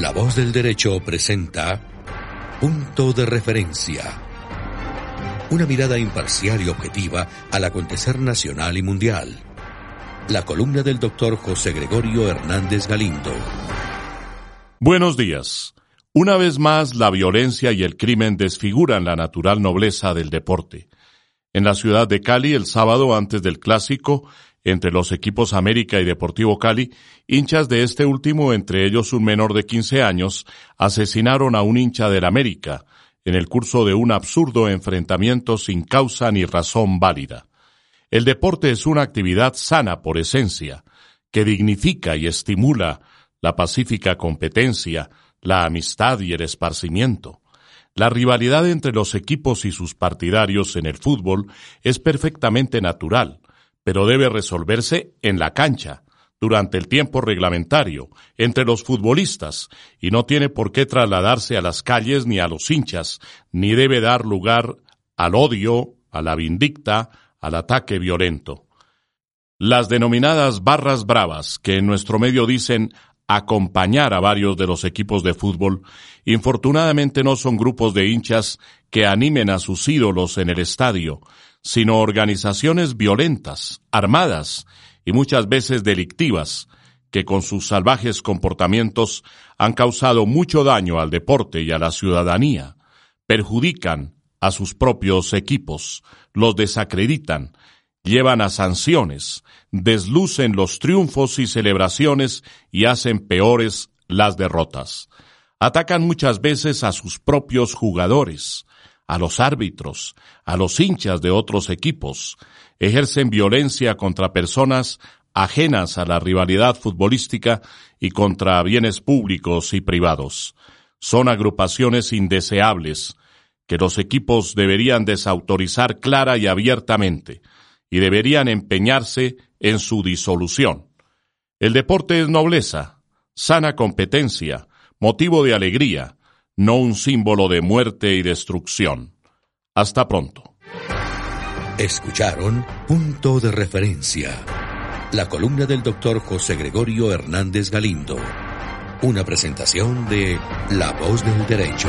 La voz del derecho presenta Punto de referencia. Una mirada imparcial y objetiva al acontecer nacional y mundial. La columna del doctor José Gregorio Hernández Galindo. Buenos días. Una vez más, la violencia y el crimen desfiguran la natural nobleza del deporte. En la ciudad de Cali, el sábado antes del clásico, entre los equipos América y Deportivo Cali, hinchas de este último, entre ellos un menor de 15 años, asesinaron a un hincha del América en el curso de un absurdo enfrentamiento sin causa ni razón válida. El deporte es una actividad sana por esencia, que dignifica y estimula la pacífica competencia, la amistad y el esparcimiento. La rivalidad entre los equipos y sus partidarios en el fútbol es perfectamente natural, pero debe resolverse en la cancha, durante el tiempo reglamentario, entre los futbolistas, y no tiene por qué trasladarse a las calles ni a los hinchas, ni debe dar lugar al odio, a la vindicta, al ataque violento. Las denominadas barras bravas, que en nuestro medio dicen acompañar a varios de los equipos de fútbol, infortunadamente no son grupos de hinchas que animen a sus ídolos en el estadio, sino organizaciones violentas, armadas y muchas veces delictivas, que con sus salvajes comportamientos han causado mucho daño al deporte y a la ciudadanía, perjudican a sus propios equipos, los desacreditan, llevan a sanciones, deslucen los triunfos y celebraciones y hacen peores las derrotas. Atacan muchas veces a sus propios jugadores, a los árbitros, a los hinchas de otros equipos, ejercen violencia contra personas ajenas a la rivalidad futbolística y contra bienes públicos y privados. Son agrupaciones indeseables que los equipos deberían desautorizar clara y abiertamente y deberían empeñarse en su disolución. El deporte es nobleza, sana competencia, motivo de alegría, no un símbolo de muerte y destrucción. Hasta pronto. Escucharon Punto de Referencia. La columna del doctor José Gregorio Hernández Galindo. Una presentación de La Voz del Derecho.